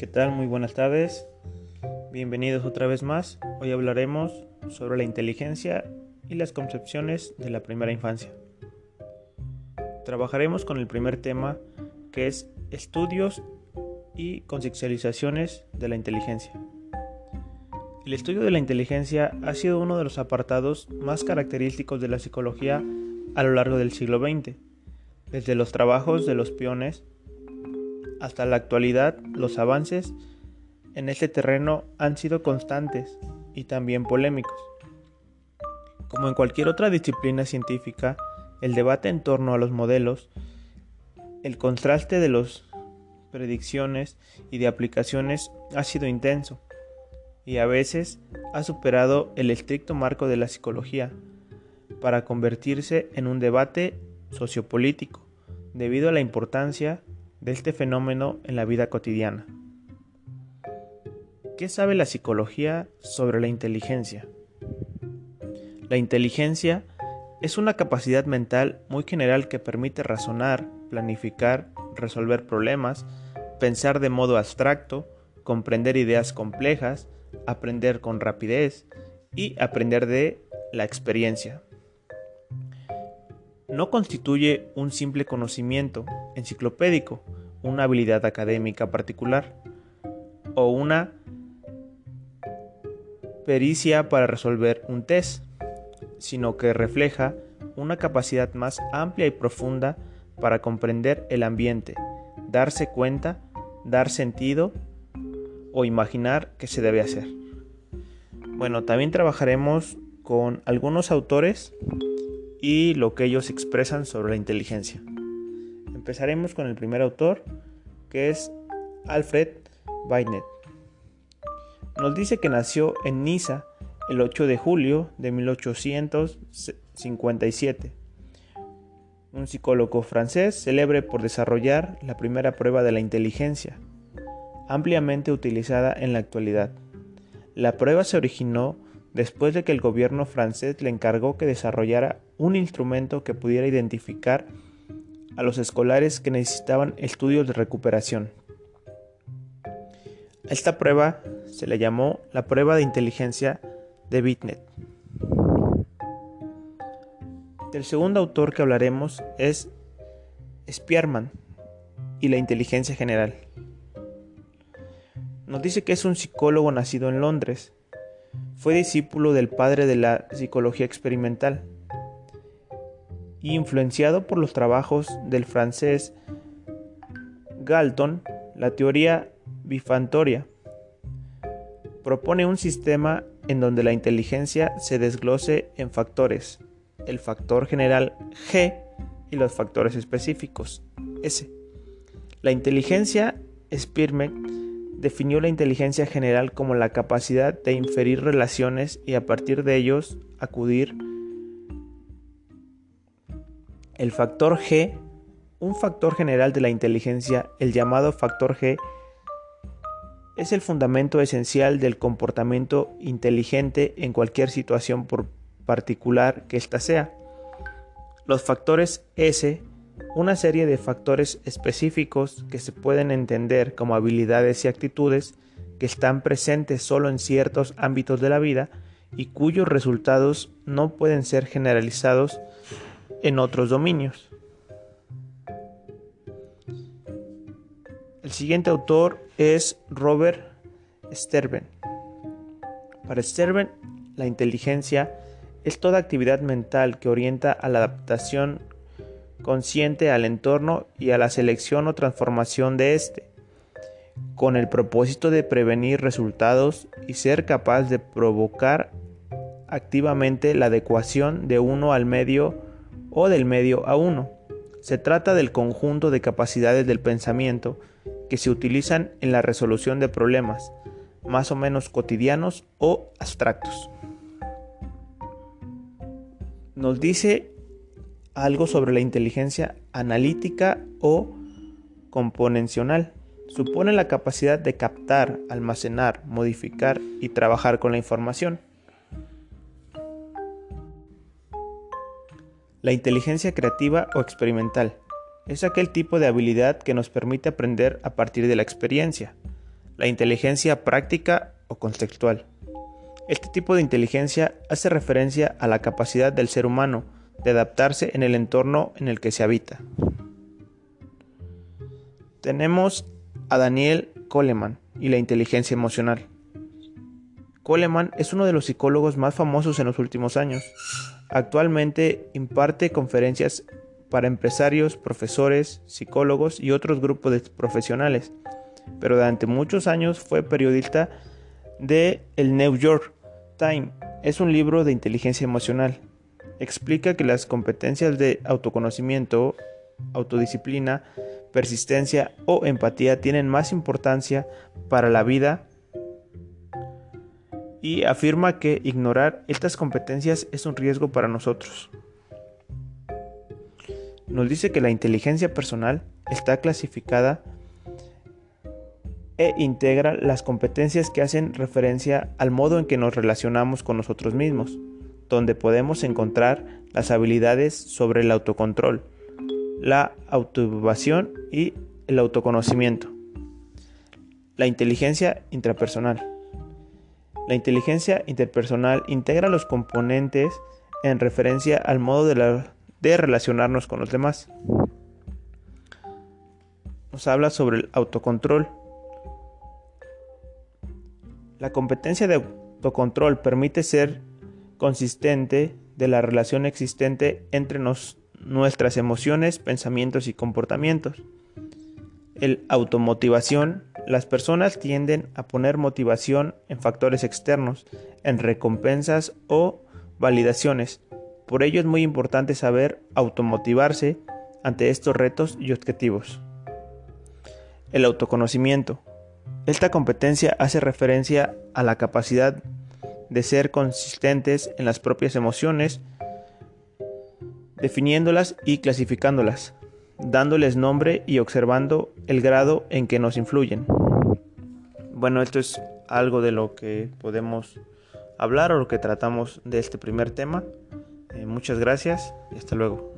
¿Qué tal? Muy buenas tardes. Bienvenidos otra vez más. Hoy hablaremos sobre la inteligencia y las concepciones de la primera infancia. Trabajaremos con el primer tema que es estudios y conceptualizaciones de la inteligencia. El estudio de la inteligencia ha sido uno de los apartados más característicos de la psicología a lo largo del siglo XX. Desde los trabajos de los peones hasta la actualidad, los avances en este terreno han sido constantes y también polémicos. Como en cualquier otra disciplina científica, el debate en torno a los modelos, el contraste de las predicciones y de aplicaciones ha sido intenso y a veces ha superado el estricto marco de la psicología para convertirse en un debate sociopolítico debido a la importancia de este fenómeno en la vida cotidiana. ¿Qué sabe la psicología sobre la inteligencia? La inteligencia es una capacidad mental muy general que permite razonar, planificar, resolver problemas, pensar de modo abstracto, comprender ideas complejas, aprender con rapidez y aprender de la experiencia no constituye un simple conocimiento enciclopédico, una habilidad académica particular o una pericia para resolver un test, sino que refleja una capacidad más amplia y profunda para comprender el ambiente, darse cuenta, dar sentido o imaginar qué se debe hacer. Bueno, también trabajaremos con algunos autores y lo que ellos expresan sobre la inteligencia. Empezaremos con el primer autor, que es Alfred Bainet. Nos dice que nació en Niza el 8 de julio de 1857. Un psicólogo francés célebre por desarrollar la primera prueba de la inteligencia, ampliamente utilizada en la actualidad. La prueba se originó después de que el gobierno francés le encargó que desarrollara un instrumento que pudiera identificar a los escolares que necesitaban estudios de recuperación. esta prueba se le llamó la prueba de inteligencia de Bitnet. El segundo autor que hablaremos es Spearman y la inteligencia general. Nos dice que es un psicólogo nacido en Londres fue discípulo del padre de la psicología experimental influenciado por los trabajos del francés Galton, la teoría bifantoria propone un sistema en donde la inteligencia se desglose en factores, el factor general G y los factores específicos S. La inteligencia Spearman definió la inteligencia general como la capacidad de inferir relaciones y a partir de ellos acudir. El factor G, un factor general de la inteligencia, el llamado factor G, es el fundamento esencial del comportamiento inteligente en cualquier situación por particular que ésta sea. Los factores S una serie de factores específicos que se pueden entender como habilidades y actitudes que están presentes solo en ciertos ámbitos de la vida y cuyos resultados no pueden ser generalizados en otros dominios. El siguiente autor es Robert Sterben. Para Sterben, la inteligencia es toda actividad mental que orienta a la adaptación consciente al entorno y a la selección o transformación de éste, con el propósito de prevenir resultados y ser capaz de provocar activamente la adecuación de uno al medio o del medio a uno. Se trata del conjunto de capacidades del pensamiento que se utilizan en la resolución de problemas, más o menos cotidianos o abstractos. Nos dice algo sobre la inteligencia analítica o componencional. Supone la capacidad de captar, almacenar, modificar y trabajar con la información. La inteligencia creativa o experimental es aquel tipo de habilidad que nos permite aprender a partir de la experiencia. la inteligencia práctica o contextual. Este tipo de inteligencia hace referencia a la capacidad del ser humano de adaptarse en el entorno en el que se habita. Tenemos a Daniel Coleman y la inteligencia emocional. Coleman es uno de los psicólogos más famosos en los últimos años. Actualmente imparte conferencias para empresarios, profesores, psicólogos y otros grupos de profesionales, pero durante muchos años fue periodista de el New York Times. Es un libro de inteligencia emocional. Explica que las competencias de autoconocimiento, autodisciplina, persistencia o empatía tienen más importancia para la vida y afirma que ignorar estas competencias es un riesgo para nosotros. Nos dice que la inteligencia personal está clasificada e integra las competencias que hacen referencia al modo en que nos relacionamos con nosotros mismos, donde podemos encontrar las habilidades sobre el autocontrol, la autoevaluación y el autoconocimiento. La inteligencia intrapersonal. La inteligencia interpersonal integra los componentes en referencia al modo de, de relacionarnos con los demás. Nos habla sobre el autocontrol. La competencia de autocontrol permite ser consistente de la relación existente entre nos, nuestras emociones, pensamientos y comportamientos. El automotivación. Las personas tienden a poner motivación en factores externos, en recompensas o validaciones. Por ello es muy importante saber automotivarse ante estos retos y objetivos. El autoconocimiento. Esta competencia hace referencia a la capacidad de ser consistentes en las propias emociones, definiéndolas y clasificándolas, dándoles nombre y observando el grado en que nos influyen. Bueno, esto es algo de lo que podemos hablar o lo que tratamos de este primer tema. Eh, muchas gracias y hasta luego.